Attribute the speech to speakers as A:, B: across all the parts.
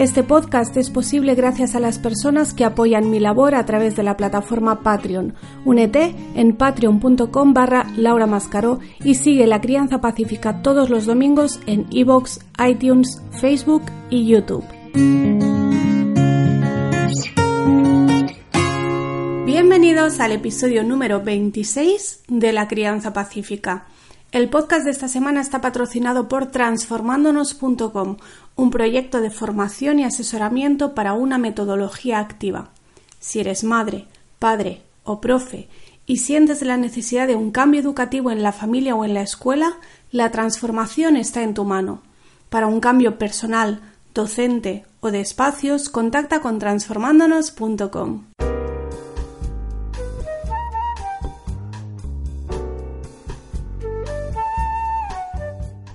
A: Este podcast es posible gracias a las personas que apoyan mi labor a través de la plataforma Patreon. Únete en patreon.com barra Laura Mascaró y sigue La Crianza Pacífica todos los domingos en iVoox, iTunes, Facebook y YouTube. Bienvenidos al episodio número 26 de La Crianza Pacífica. El podcast de esta semana está patrocinado por transformándonos.com, un proyecto de formación y asesoramiento para una metodología activa. Si eres madre, padre o profe y sientes la necesidad de un cambio educativo en la familia o en la escuela, la transformación está en tu mano. Para un cambio personal, docente o de espacios, contacta con transformándonos.com.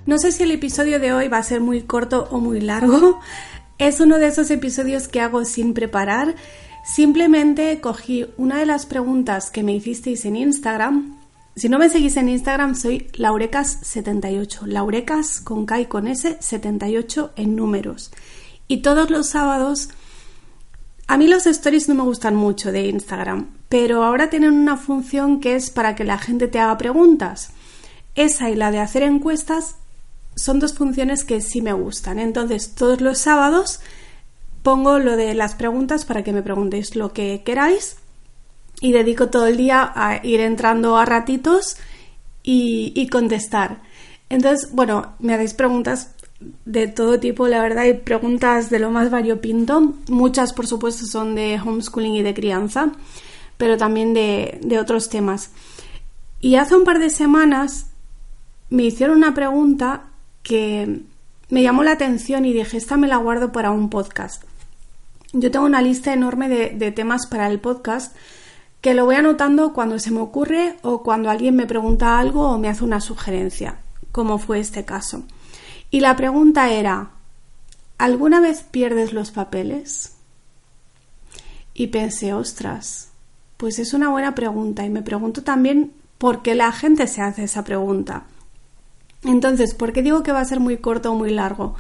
A: No sé si el episodio de hoy va a ser muy corto o muy largo. Es uno de esos episodios que hago sin preparar. Simplemente cogí una de las preguntas que me hicisteis en Instagram. Si no me seguís en Instagram, soy Laurecas78. Laurecas con K y con S, 78 en números. Y todos los sábados. A mí los stories no me gustan mucho de Instagram, pero ahora tienen una función que es para que la gente te haga preguntas. Esa y la de hacer encuestas son dos funciones que sí me gustan. Entonces, todos los sábados pongo lo de las preguntas para que me preguntéis lo que queráis y dedico todo el día a ir entrando a ratitos y, contestar. Entonces, bueno, me hacéis preguntas de todo tipo, la verdad, hay preguntas de lo más variopinto. Muchas, por supuesto, son de homeschooling y de crianza, pero también de, de otros temas. Y hace un par de semanas me hicieron una pregunta que me llamó la atención y dije, esta me la guardo para un podcast. Yo tengo una lista enorme de, temas para el podcast que lo voy anotando cuando se me ocurre o cuando alguien me pregunta algo o me hace una sugerencia, como fue este caso. Y la pregunta era, ¿alguna vez pierdes los papeles? Y pensé, ostras, pues es una buena pregunta y me pregunto también por qué la gente se hace esa pregunta. Entonces, ¿por qué digo que va a ser muy corto o muy largo?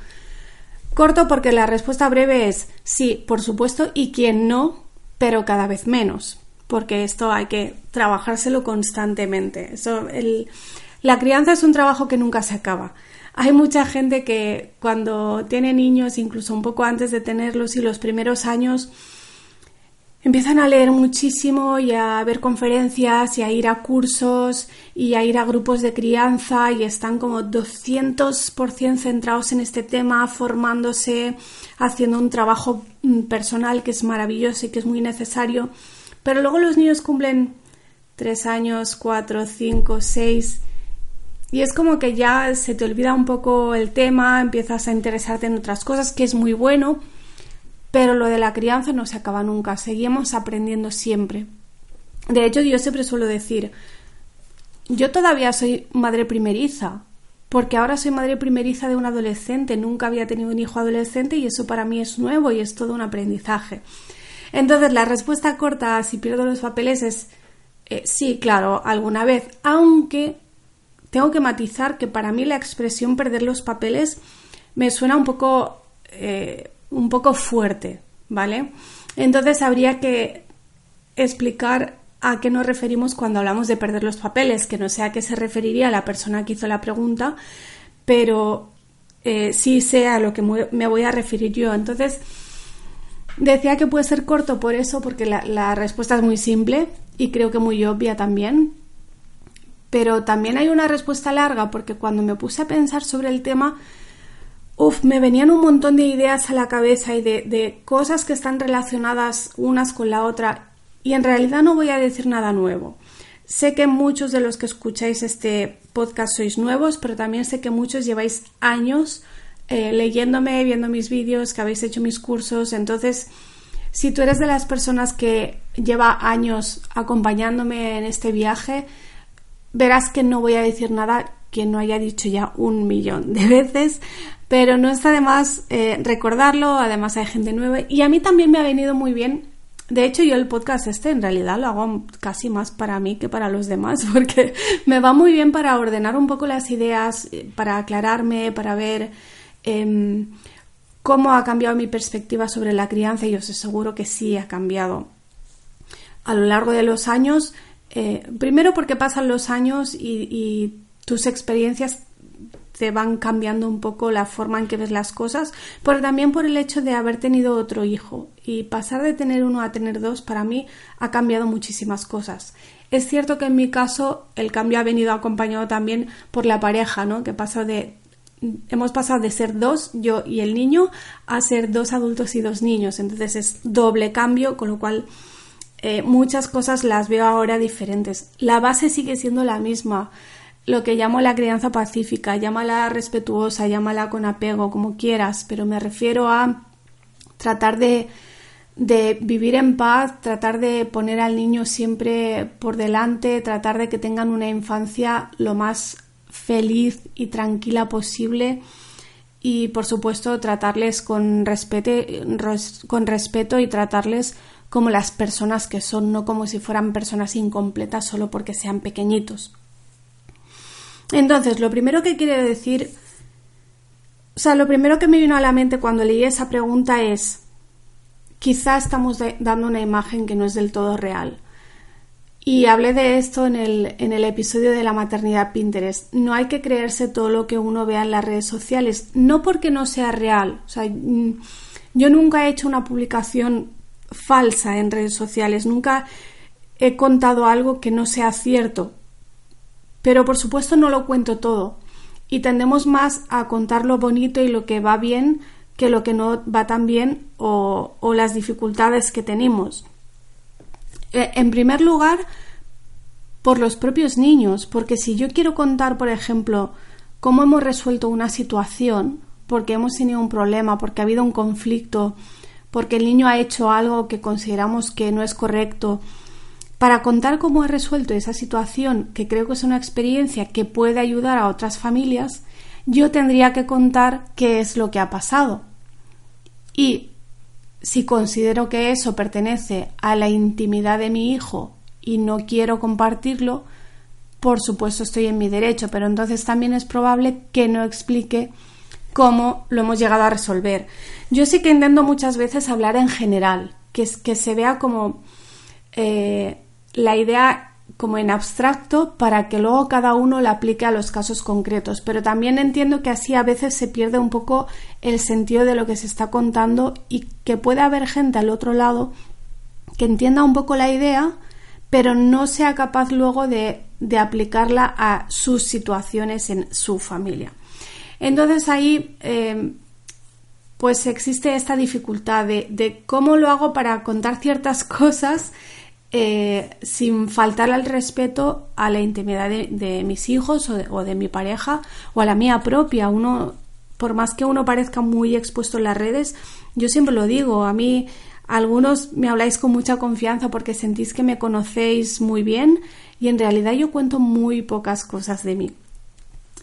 A: Corto porque la respuesta breve es sí, por supuesto, y quien no, pero cada vez menos, porque esto hay que trabajárselo constantemente. La crianza es un trabajo que nunca se acaba. Hay mucha gente que cuando tiene niños, incluso un poco antes de tenerlos y los primeros años, empiezan a leer muchísimo y a ver conferencias y a ir a cursos y a ir a grupos de crianza y están como 200% centrados en este tema, formándose, haciendo un trabajo mm, personal que es maravilloso y que es muy necesario. Pero luego los niños cumplen 3 años, 4, 5, 6 y es como que ya se te olvida un poco el tema, empiezas a interesarte en otras cosas, que es muy bueno, pero lo de la crianza no se acaba nunca, seguimos aprendiendo siempre. De hecho, yo siempre suelo decir, yo todavía soy madre primeriza, porque ahora soy madre primeriza de un adolescente, nunca había tenido un hijo adolescente y eso para mí es nuevo y es todo un aprendizaje. Entonces, la respuesta corta si pierdo los papeles es eh, sí, claro, alguna vez, aunque tengo que matizar que para mí la expresión perder los papeles me suena un poco eh, un poco fuerte, ¿vale? Entonces habría que explicar a qué nos referimos cuando hablamos de perder los papeles, que no sé a qué se referiría la persona que hizo la pregunta, pero eh, sí sé a lo que me voy a referir yo. Entonces, decía que puede ser corto por eso, porque la, la respuesta es muy simple y creo que muy obvia también. Pero también hay una respuesta larga, porque cuando me puse a pensar sobre el tema, Uf, me venían un montón de ideas a la cabeza y de, cosas que están relacionadas unas con la otra y en realidad no voy a decir nada nuevo. Sé que muchos de los que escucháis este podcast sois nuevos, pero también sé que muchos lleváis años eh, leyéndome, viendo mis vídeos, que habéis hecho mis cursos, entonces Si tú eres de las personas que lleva años acompañándome en este viaje, verás que no voy a decir nada que no haya dicho ya un millón de veces, pero no está de más eh, recordarlo, además hay gente nueva y a mí también me ha venido muy bien. De hecho, yo el podcast este en realidad lo hago casi más para mí que para los demás, porque me va muy bien para ordenar un poco las ideas, eh, para aclararme, para ver em, cómo ha cambiado mi perspectiva sobre la crianza y os aseguro que sí ha cambiado a lo largo de los años. Eh, primero porque pasan los años y tus experiencias te van cambiando un poco la forma en que ves las cosas, pero también por el hecho de haber tenido otro hijo. Y pasar de tener uno a tener dos, para mí, ha cambiado muchísimas cosas. Es cierto que en mi caso el cambio ha venido acompañado también por la pareja, ¿no? Que pasa de hemos pasado de ser dos, yo y el niño, a ser dos adultos y dos niños. Entonces es doble cambio, con lo cual eh, muchas cosas las veo ahora diferentes. La base sigue siendo la misma lo que llamo la crianza pacífica, llámala respetuosa, llámala con apego, como quieras, pero me refiero a tratar de, de vivir en paz, tratar de poner al niño siempre por delante, tratar de que tengan una infancia lo más feliz y tranquila posible y por supuesto tratarles con respeto, con respeto y tratarles como las personas que son, no como si fueran personas incompletas solo porque sean pequeñitos. Entonces, lo primero que quiere decir, o sea, lo primero que me vino a la mente cuando leí esa pregunta es, quizá estamos dando una imagen que no es del todo real. Y hablé de esto en el, en el episodio de la maternidad Pinterest. No hay que creerse todo lo que uno vea en las redes sociales, no porque no sea real. O sea, mm, yo nunca he hecho una publicación falsa en redes sociales, nunca he contado algo que no sea cierto. Pero por supuesto no lo cuento todo y tendemos más a contar lo bonito y lo que va bien que lo que no va tan bien o, las dificultades que tenemos. E, en primer lugar, por los propios niños, porque si yo quiero contar, por ejemplo, cómo hemos resuelto una situación, porque hemos tenido un problema, porque ha habido un conflicto, porque el niño ha hecho algo que consideramos que no es correcto, para contar cómo he resuelto esa situación, que creo que es una experiencia que puede ayudar a otras familias, yo tendría que contar qué es lo que ha pasado. Y si considero que eso pertenece a la intimidad de mi hijo y no quiero compartirlo, por supuesto estoy en mi derecho, pero entonces también es probable que no explique cómo lo hemos llegado a resolver. Yo sí que intento muchas veces hablar en general, que, se vea como eh, la idea como en abstracto para que luego cada uno la aplique a los casos concretos. Pero también entiendo que así a veces se pierde un poco el sentido de lo que se está contando y que puede haber gente al otro lado que entienda un poco la idea, pero no sea capaz luego de, de aplicarla a sus situaciones en su familia. Entonces ahí eh, pues existe esta dificultad de, de cómo lo hago para contar ciertas cosas eh, sin faltar al respeto a la intimidad de, mis hijos o de, mi pareja o a la mía propia. Uno, por más que uno parezca muy expuesto en las redes, yo siempre lo digo, a mí algunos me habláis con mucha confianza porque sentís que me conocéis muy bien y en realidad yo cuento muy pocas cosas de mí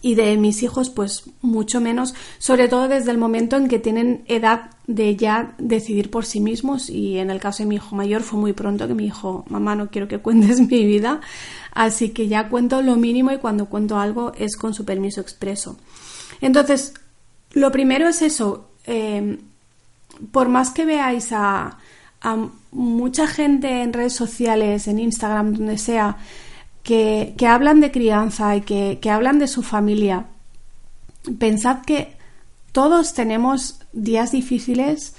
A: y de mis hijos pues mucho menos, sobre todo desde el momento en que tienen edad de ya decidir por sí mismos. Y en el caso de mi hijo mayor fue muy pronto que me dijo mamá no quiero que cuentes mi vida así que ya cuento lo mínimo y cuando cuento algo es con su permiso expreso. Entonces lo primero es eso eh, por más que veáis a mucha gente en redes sociales en Instagram donde sea que, hablan de crianza y que, que hablan de su familia, pensad que todos tenemos días difíciles,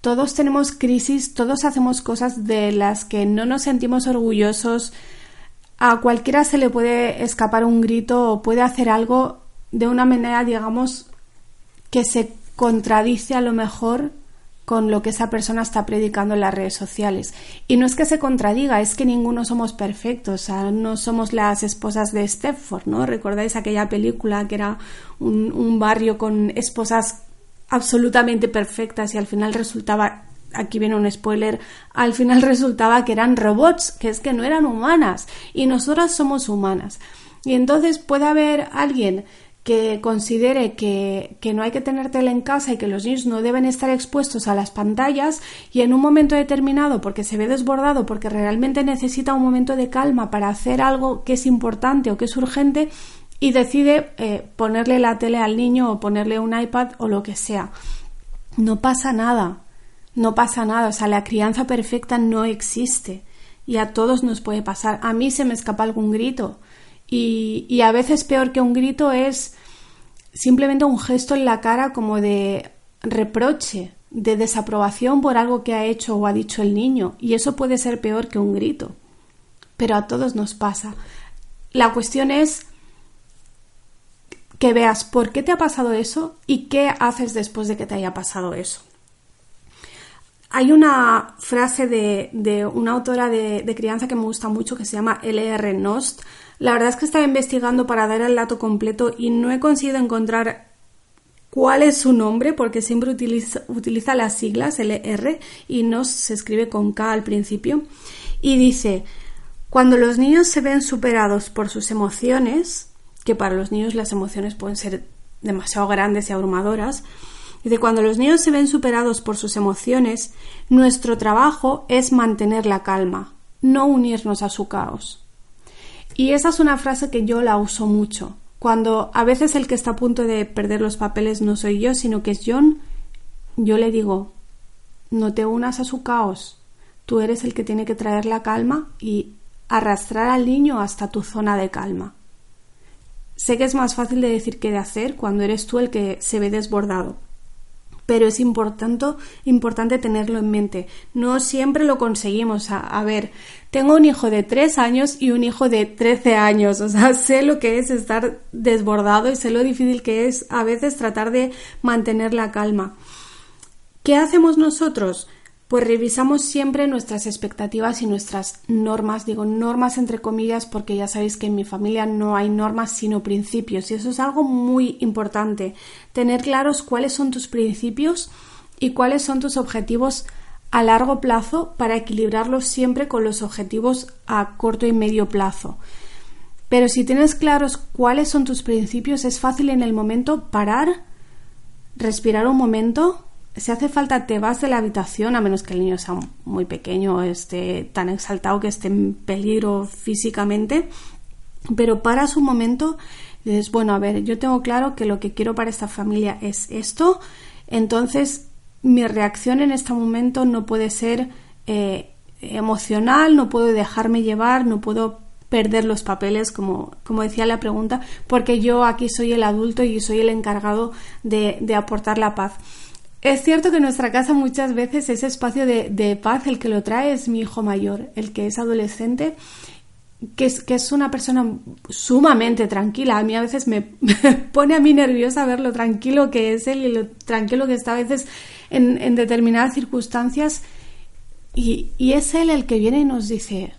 A: todos tenemos crisis, todos hacemos cosas de las que no nos sentimos orgullosos. A cualquiera se le puede escapar un grito o puede hacer algo de una manera, digamos, que se contradice a lo mejor con lo que esa persona está predicando en las redes sociales. Y no es que se contradiga, es que ninguno somos perfectos, no somos las esposas de Stepford, ¿no? ¿Recordáis aquella película que era un, barrio con esposas absolutamente perfectas y al final resultaba aquí viene un spoiler, al final resultaba que eran robots, que es que no eran humanas y nosotras somos humanas. Y entonces puede haber alguien que considere que, que, no hay que tener tele en casa y que los niños no deben estar expuestos a las pantallas y en un momento determinado, porque se ve desbordado, porque realmente necesita un momento de calma para hacer algo que es importante o que es urgente, y decide eh, ponerle la tele al niño o ponerle un iPad o lo que sea. No pasa nada, no pasa nada, o sea, la crianza perfecta no existe y a todos nos puede pasar. A mí se me escapa algún grito y, a veces peor que un grito es simplemente un gesto en la cara como de reproche, de desaprobación por algo que ha hecho o ha dicho el niño. Y eso puede ser peor que un grito. Pero a todos nos pasa. La cuestión es que veas por qué te ha pasado eso y qué haces después de que te haya pasado eso. Hay una frase de, una autora de, de, crianza que me gusta mucho que se llama L.R. Nost, la verdad es que estaba investigando para dar el dato completo y no he conseguido encontrar cuál es su nombre porque siempre utiliza, utiliza las siglas LR y no se escribe con K al principio. Y dice, cuando los niños se ven superados por sus emociones, que para los niños las emociones pueden ser demasiado grandes y abrumadoras, dice, cuando los niños se ven superados por sus emociones, nuestro trabajo es mantener la calma, no unirnos a su caos. Y esa es una frase que yo la uso mucho. Cuando a veces el que está a punto de perder los papeles no soy yo, sino que es John, yo le digo, no te unas a su caos. Tú eres el que tiene que traer la calma y arrastrar al niño hasta tu zona de calma. Sé que es más fácil de decir que de hacer cuando eres tú el que se ve desbordado pero es importante, importante tenerlo en mente. No siempre lo conseguimos. A, ver, tengo un hijo de 3 años y un hijo de 13 años. O sea, sé lo que es estar desbordado y sé lo difícil que es a veces tratar de mantener la calma. ¿Qué hacemos nosotros? Pues revisamos siempre nuestras expectativas y nuestras normas, digo normas entre comillas porque ya sabéis que en mi familia no hay normas sino principios y eso es algo muy importante, tener claros cuáles son tus principios y cuáles son tus objetivos a largo plazo para equilibrarlos siempre con los objetivos a corto y medio plazo. Pero si tienes claros cuáles son tus principios, es fácil en el momento parar, respirar un momento, si hace falta te vas de la habitación, a menos que el niño sea muy pequeño esté tan exaltado que esté en peligro físicamente, pero paras un momento y dices, bueno, a ver, yo tengo claro que lo que quiero para esta familia es esto, entonces mi reacción en este momento no puede ser eh, emocional, no puedo dejarme llevar, no puedo perder los papeles, como, como decía la pregunta, porque yo aquí soy el adulto y soy el encargado de aportar la paz. Es cierto que nuestra casa muchas veces ese espacio de, paz el que lo trae es mi hijo mayor, el que es adolescente, que es, que es una persona sumamente tranquila. A mí a veces me, pone a mí nerviosa ver lo tranquilo que es él y lo tranquilo que está a veces en, determinadas circunstancias. Y, es él el que viene y nos dice,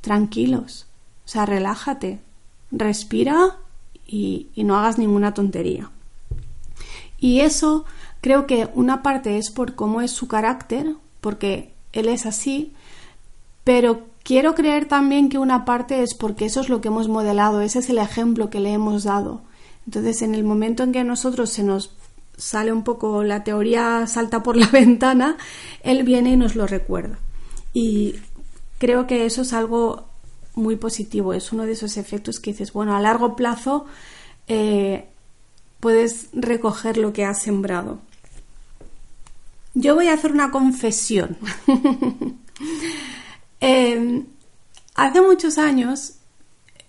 A: tranquilos, o sea, relájate, respira y no hagas ninguna tontería. Y eso Creo que una parte es por cómo es su carácter, porque él es así, pero quiero creer también que una parte es porque eso es lo que hemos modelado, ese es el ejemplo que le hemos dado. Entonces, en el momento en que a nosotros se nos sale un poco la teoría salta por la ventana, él viene y nos lo recuerda. Y creo que eso es algo muy positivo, es uno de esos efectos que dices, bueno, a largo plazo eh, puedes recoger lo que has sembrado. Yo voy a hacer una confesión. Em, hace muchos años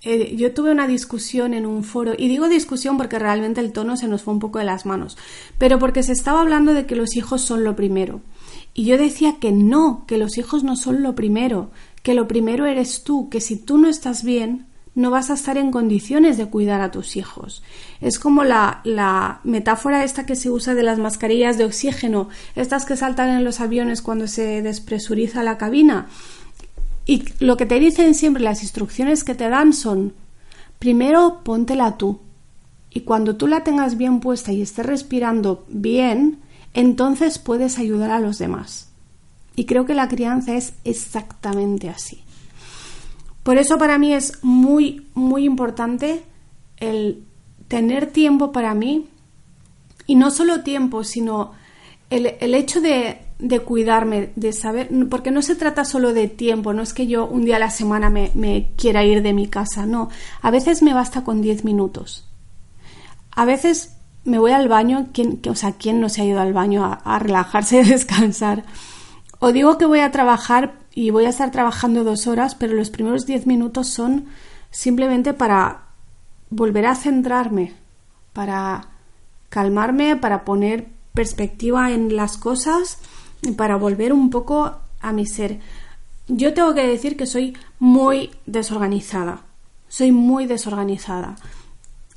A: eh, yo tuve una discusión en un foro, y digo discusión porque realmente el tono se nos fue un poco de las manos, pero porque se estaba hablando de que los hijos son lo primero. Y yo decía que no, que los hijos no son lo primero, que lo primero eres tú, que si tú no estás bien, no vas a estar en condiciones de cuidar a tus hijos. Es como la, la, metáfora esta que se usa de las mascarillas de oxígeno, estas que saltan en los aviones cuando se despresuriza la cabina. Y lo que te dicen siempre, las instrucciones que te dan son, primero póntela tú. Y cuando tú la tengas bien puesta y estés respirando bien, entonces puedes ayudar a los demás. Y creo que la crianza es exactamente así. Por eso para mí es muy, muy importante el tener tiempo para mí y no solo tiempo, sino el, el hecho de, de, cuidarme, de saber, porque no se trata solo de tiempo, no es que yo un día a la semana me, quiera ir de mi casa, no, a veces me basta con 10 minutos. A veces me voy al baño, ¿quién, o sea, ¿quién no se ha ido al baño a, a relajarse y descansar? O digo que voy a trabajar y voy a estar trabajando dos horas, pero los primeros 10 minutos son simplemente para volver a centrarme, para calmarme, para poner perspectiva en las cosas y para volver un poco a mi ser. Yo tengo que decir que soy muy desorganizada. Soy muy desorganizada.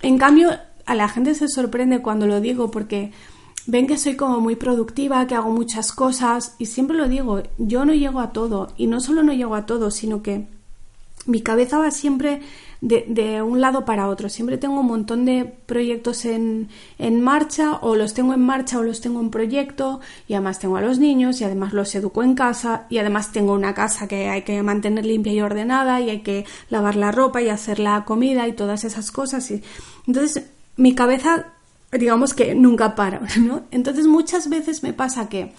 A: En cambio, a la gente se sorprende cuando lo digo porque ven que soy como muy productiva, que hago muchas cosas y siempre lo digo, yo no llego a todo y no solo no llego a todo, sino que mi cabeza va siempre de, un lado para otro. Siempre tengo un montón de proyectos en, en, marcha, o los tengo en marcha o los tengo en proyecto, y además tengo a los niños, y además los educo en casa, y además tengo una casa que hay que mantener limpia y ordenada, y hay que lavar la ropa y hacer la comida y todas esas cosas. Y... Entonces, mi cabeza, digamos que nunca para, ¿no? Entonces, muchas veces me pasa que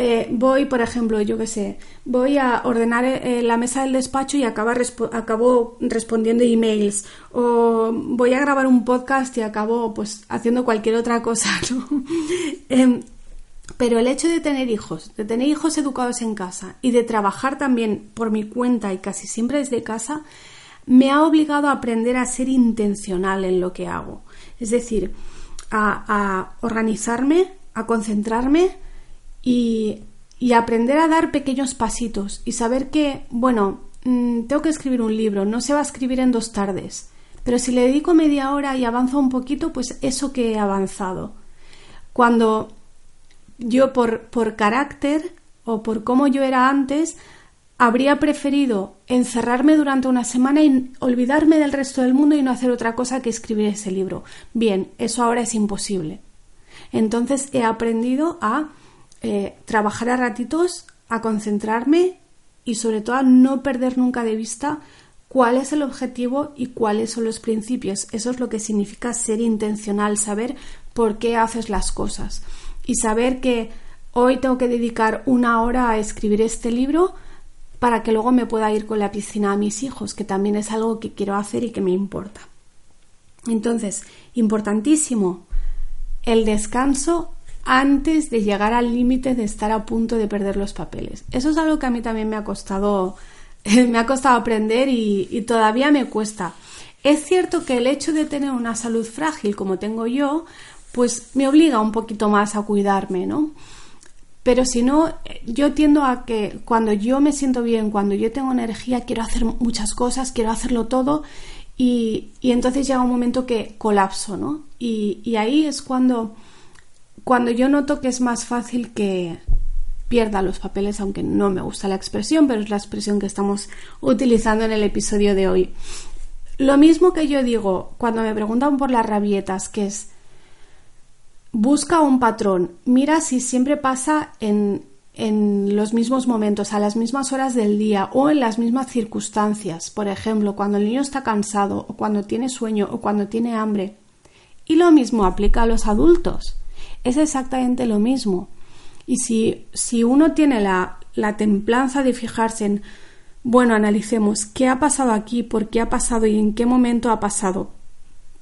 A: eh, voy, por ejemplo, yo qué sé, voy a ordenar eh, la mesa del despacho y acabo, respondiendo emails, o voy a grabar un podcast y acabo pues haciendo cualquier otra cosa. Em, pero el hecho de tener hijos, de tener hijos educados en casa y de trabajar también por mi cuenta y casi siempre desde casa, me ha obligado a aprender a ser intencional en lo que hago. Es decir, a organizarme, a concentrarme, y, aprender a dar pequeños pasitos y saber que, bueno, mm, tengo que escribir un libro, no se va a escribir en dos tardes, pero si le dedico media hora y avanzo un poquito, pues eso que he avanzado. Cuando yo por, por carácter o por cómo yo era antes, habría preferido encerrarme durante una semana y olvidarme del resto del mundo y no hacer otra cosa que escribir ese libro. Bien, eso ahora es imposible. Entonces he aprendido a eh, trabajar a ratitos, a concentrarme y sobre todo a no perder nunca de vista cuál es el objetivo y cuáles son los principios. Eso es lo que significa ser intencional, saber por qué haces las cosas y saber que hoy tengo que dedicar una hora a escribir este libro para que luego me pueda ir con la piscina a mis hijos, que también es algo que quiero hacer y que me importa. Entonces, importantísimo, el descanso antes de llegar al límite de estar a punto de perder los papeles. Eso es algo que a mí también me ha costado, me ha costado aprender y, todavía me cuesta. Es cierto que el hecho de tener una salud frágil como tengo yo, pues me obliga un poquito más a cuidarme, ¿no? Pero si no, yo tiendo a que cuando yo me siento bien, cuando yo tengo energía, quiero hacer muchas cosas, quiero hacerlo todo y, entonces llega un momento que colapso, ¿no? y ahí es cuando cuando yo noto que es más fácil que pierda los papeles, aunque no me gusta la expresión, pero es la expresión que estamos utilizando en el episodio de hoy. Lo mismo que yo digo cuando me preguntan por las rabietas, que es busca un patrón, mira si siempre pasa en, en los mismos momentos, a las mismas horas del día o en las mismas circunstancias. Por ejemplo, cuando el niño está cansado o cuando tiene sueño o cuando tiene hambre. Y lo mismo aplica a los adultos es exactamente lo mismo. Y si, si uno tiene la, la templanza de fijarse en, bueno, analicemos qué ha pasado aquí, por qué ha pasado y en qué momento ha pasado,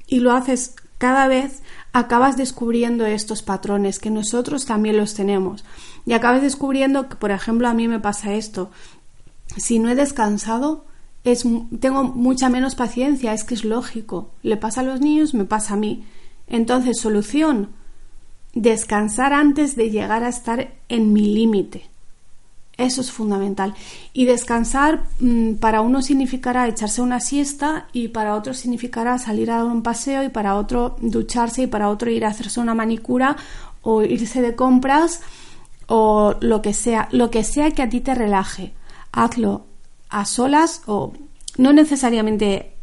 A: y lo haces cada vez, acabas descubriendo estos patrones que nosotros también los tenemos. Y acabas descubriendo que, por ejemplo, a mí me pasa esto. Si no he descansado, es, tengo mucha menos paciencia, es que es lógico. Le pasa a los niños, me pasa a mí. Entonces, solución, descansar antes de llegar a estar en mi límite. Eso es fundamental. Y descansar mm, para uno significará echarse una siesta y para otro significará salir a dar un paseo y para otro ducharse y para otro ir a hacerse una manicura o irse de compras o lo que sea, lo que sea que a ti te relaje. Hazlo a solas o no necesariamente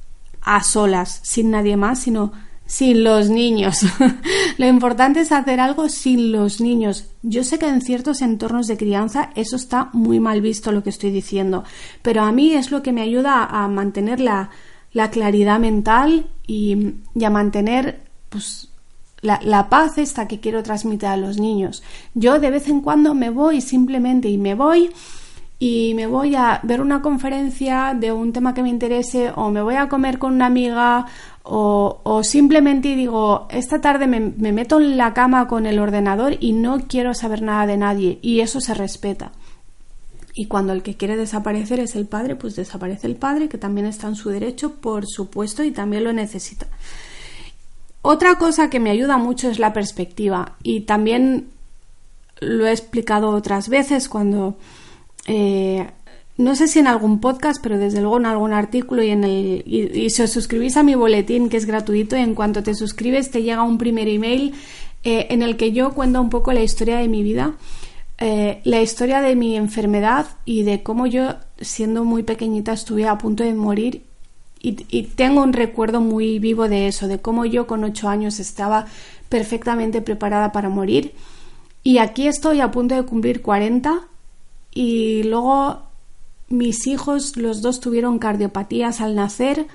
A: a solas sin nadie más, sino sin los niños. Lo importante es hacer algo sin los niños. Yo sé que en ciertos entornos de crianza eso está muy mal visto lo que estoy diciendo, pero a mí es lo que me ayuda a mantener la, claridad mental y, a mantener pues, la, la, paz esta que quiero transmitir a los niños. Yo de vez en cuando me voy simplemente y me voy y me voy a ver una conferencia de un tema que me interese o me voy a comer con una amiga o, simplemente digo, esta tarde me, me, meto en la cama con el ordenador y no quiero saber nada de nadie y eso se respeta. Y cuando el que quiere desaparecer es el padre, pues desaparece el padre, que también está en su derecho, por supuesto, y también lo necesita. Otra cosa que me ayuda mucho es la perspectiva y también lo he explicado otras veces cuando eh, no sé si en algún podcast, pero desde luego en algún artículo y en el y, si os suscribís a mi boletín que es gratuito y en cuanto te suscribes te llega un primer email eh, en el que yo cuento un poco la historia de mi vida, eh, la historia de mi enfermedad y de cómo yo siendo muy pequeñita estuve a punto de morir y, y tengo un recuerdo muy vivo de eso, de cómo yo con ocho años estaba perfectamente preparada para morir. Y aquí estoy a punto de cumplir 40 y luego mis hijos, los dos tuvieron cardiopatías al nacer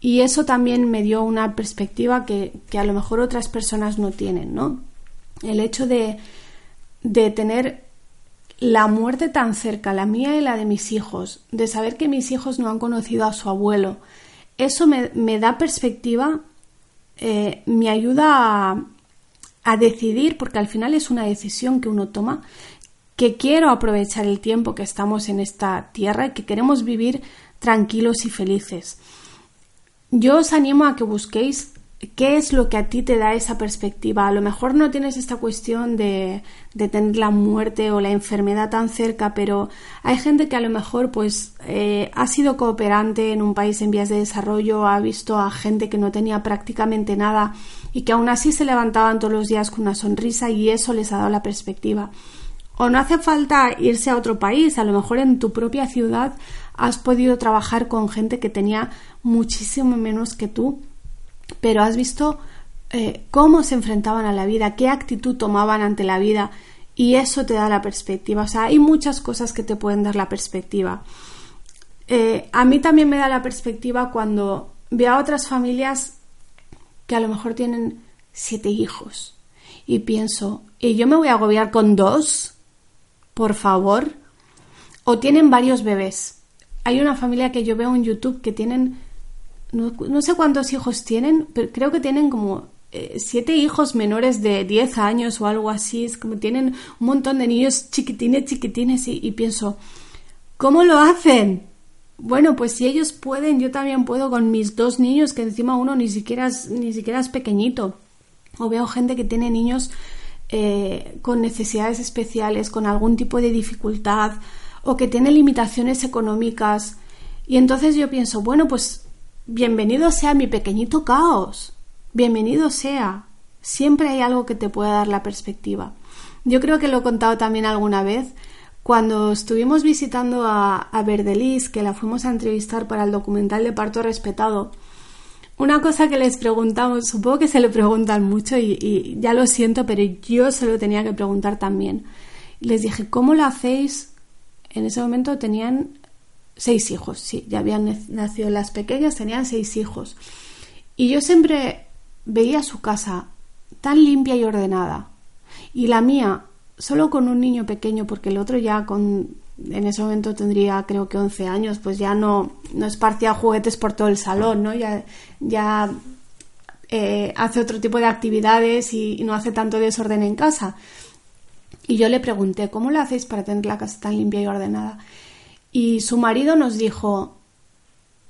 A: y eso también me dio una perspectiva que, a lo mejor otras personas no tienen, ¿no? El hecho de, de tener la muerte tan cerca, la mía y la de mis hijos, de saber que mis hijos no han conocido a su abuelo, eso me, da perspectiva, eh, me ayuda a, a, decidir, porque al final es una decisión que uno toma, que quiero aprovechar el tiempo que estamos en esta tierra y que queremos vivir tranquilos y felices. Yo os animo a que busquéis qué es lo que a ti te da esa perspectiva. A lo mejor no tienes esta cuestión de, de tener la muerte o la enfermedad tan cerca, pero hay gente que a lo mejor pues eh, ha sido cooperante en un país en vías de desarrollo, ha visto a gente que no tenía prácticamente nada y que aún así se levantaban todos los días con una sonrisa y eso les ha dado la perspectiva. O no hace falta irse a otro país, a lo mejor en tu propia ciudad has podido trabajar con gente que tenía muchísimo menos que tú, pero has visto eh, cómo se enfrentaban a la vida, qué actitud tomaban ante la vida y eso te da la perspectiva. O sea, hay muchas cosas que te pueden dar la perspectiva. Eh, a mí también me da la perspectiva cuando veo a otras familias que a lo mejor tienen siete hijos y pienso, ¿y yo me voy a agobiar con dos? Por favor, o tienen varios bebés. Hay una familia que yo veo en YouTube que tienen, no, sé cuántos hijos tienen, pero creo que tienen como eh, siete hijos menores de 10 años o algo así. Es como tienen un montón de niños chiquitines, chiquitines y, y pienso, ¿cómo lo hacen? Bueno, pues si ellos pueden, yo también puedo con mis dos niños, que encima uno ni siquiera ni siquiera es pequeñito. O veo gente que tiene niños eh, con necesidades especiales, con algún tipo de dificultad o que tiene limitaciones económicas. Y entonces yo pienso, bueno, pues bienvenido sea mi pequeñito caos, bienvenido sea. Siempre hay algo que te pueda dar la perspectiva. Yo creo que lo he contado también alguna vez. Cuando estuvimos visitando a, a Verdelis, que la fuimos a entrevistar para el documental de Parto Respetado, una cosa que les preguntamos, supongo que se le preguntan mucho y, ya lo siento, pero yo se lo tenía que preguntar también. Les dije, ¿cómo lo hacéis? En ese momento tenían seis hijos, sí, ya habían nacido las pequeñas, tenían seis hijos. Y yo siempre veía su casa tan limpia y ordenada. Y la mía, solo con un niño pequeño, porque el otro ya con en ese momento tendría creo que 11 años, pues ya no, no esparcía juguetes por todo el salón, ¿no? Ya, ya eh, hace otro tipo de actividades y, no hace tanto desorden en casa. Y yo le pregunté, ¿cómo lo hacéis para tener la casa tan limpia y ordenada? Y su marido nos dijo,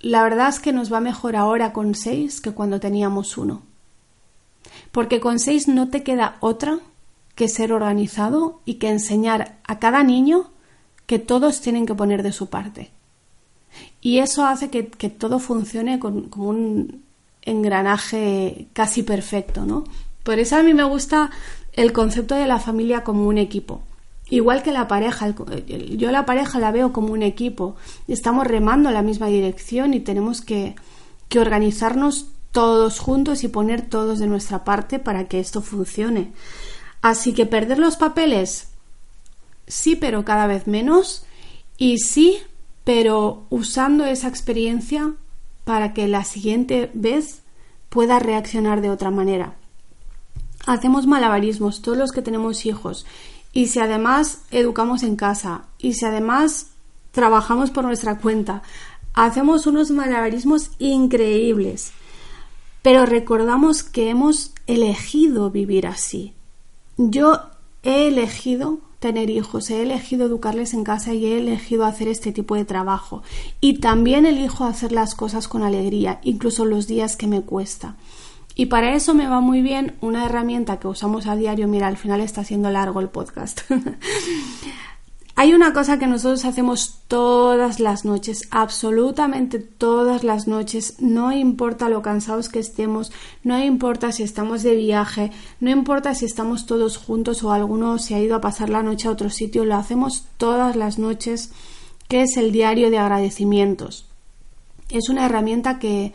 A: la verdad es que nos va mejor ahora con seis que cuando teníamos uno. Porque con seis no te queda otra que ser organizado y que enseñar a cada niño que todos tienen que poner de su parte. Y eso hace que, todo funcione con, un engranaje casi perfecto, ¿no? Por eso a mí me gusta el concepto de la familia como un equipo. Igual que la pareja, yo la pareja la veo como un equipo. Estamos remando en la misma dirección y tenemos que, que organizarnos todos juntos y poner todos de nuestra parte para que esto funcione. Así que perder los papeles, sí, pero cada vez menos. Y sí, pero usando esa experiencia para que la siguiente vez pueda reaccionar de otra manera. Hacemos malabarismos todos los que tenemos hijos y si además educamos en casa y si además trabajamos por nuestra cuenta, hacemos unos malabarismos increíbles. Pero recordamos que hemos elegido vivir así. Yo he elegido tener hijos, he elegido educarles en casa y he elegido hacer este tipo de trabajo. Y también elijo hacer las cosas con alegría, incluso los días que me cuesta. Y para eso me va muy bien una herramienta que usamos a diario. Mira, al final está siendo largo el podcast. Hay una cosa que nosotros hacemos todas las noches, absolutamente todas las noches, no importa lo cansados que estemos, no importa si estamos de viaje, no importa si estamos todos juntos o alguno se ha ido a pasar la noche a otro sitio, lo hacemos todas las noches, que es el diario de agradecimientos. Es una herramienta que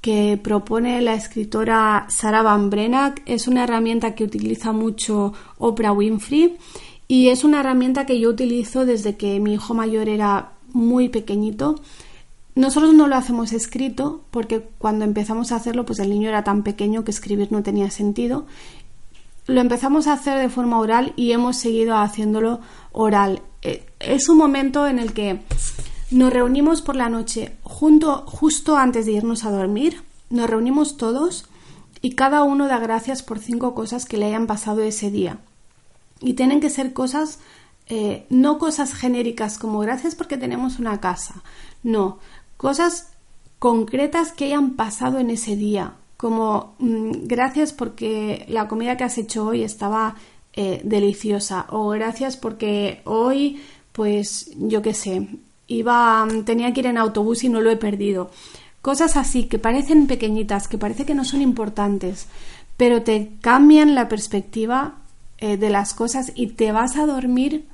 A: que propone la escritora Sarah Van Brenak. Es una herramienta que utiliza mucho Oprah Winfrey y es una herramienta que yo utilizo desde que mi hijo mayor era muy pequeñito. Nosotros no lo hacemos escrito porque cuando empezamos a hacerlo pues el niño era tan pequeño que escribir no tenía sentido. Lo empezamos a hacer de forma oral y hemos seguido haciéndolo oral. Eh, es un momento en el que nos reunimos por la noche junto, justo antes de irnos a dormir. Nos reunimos todos y cada uno da gracias por cinco cosas que le hayan pasado ese día. Y tienen que ser cosas, eh, no cosas genéricas como gracias porque tenemos una casa. No, cosas concretas que hayan pasado en ese día. Como mm, gracias porque la comida que has hecho hoy estaba eh, deliciosa. O gracias porque hoy, pues yo qué sé, iba, tenía que ir en autobús y no lo he perdido. Cosas así que parecen pequeñitas, que parece que no son importantes, pero te cambian la perspectiva eh, de las cosas y te vas a dormir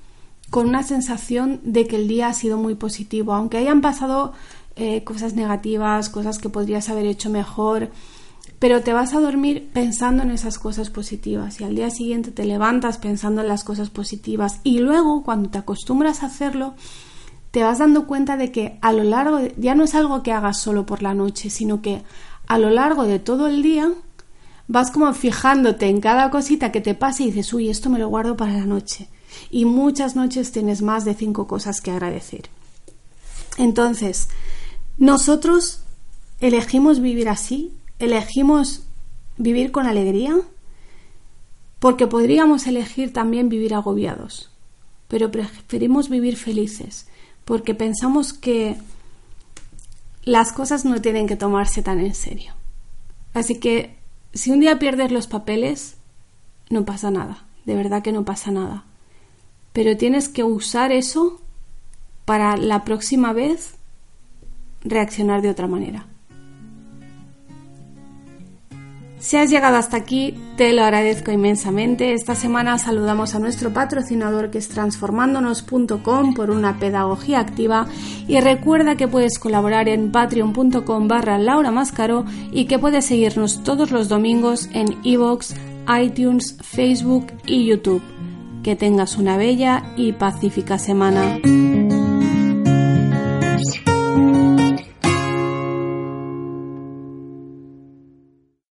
A: con una sensación de que el día ha sido muy positivo, aunque hayan pasado eh, cosas negativas, cosas que podrías haber hecho mejor, pero te vas a dormir pensando en esas cosas positivas y al día siguiente te levantas pensando en las cosas positivas y luego cuando te acostumbras a hacerlo te vas dando cuenta de que a lo largo, ya no es algo que hagas solo por la noche, sino que a lo largo de todo el día vas como fijándote en cada cosita que te pase y dices, uy, esto me lo guardo para la noche. Y muchas noches tienes más de cinco cosas que agradecer. Entonces, nosotros elegimos vivir así, elegimos vivir con alegría, porque podríamos elegir también vivir agobiados, pero preferimos vivir felices, porque pensamos que las cosas no tienen que tomarse tan en serio. Así que si un día pierdes los papeles, no pasa nada, de verdad que no pasa nada. Pero tienes que usar eso para la próxima vez reaccionar de otra manera. Si has llegado hasta aquí, te lo agradezco inmensamente. Esta semana saludamos a nuestro patrocinador que es transformándonos.com por una pedagogía activa y recuerda que puedes colaborar en patreon.com barra Laura Mascaro y que puedes seguirnos todos los domingos en iVoox, iTunes, Facebook y YouTube. Que tengas una bella y pacífica semana.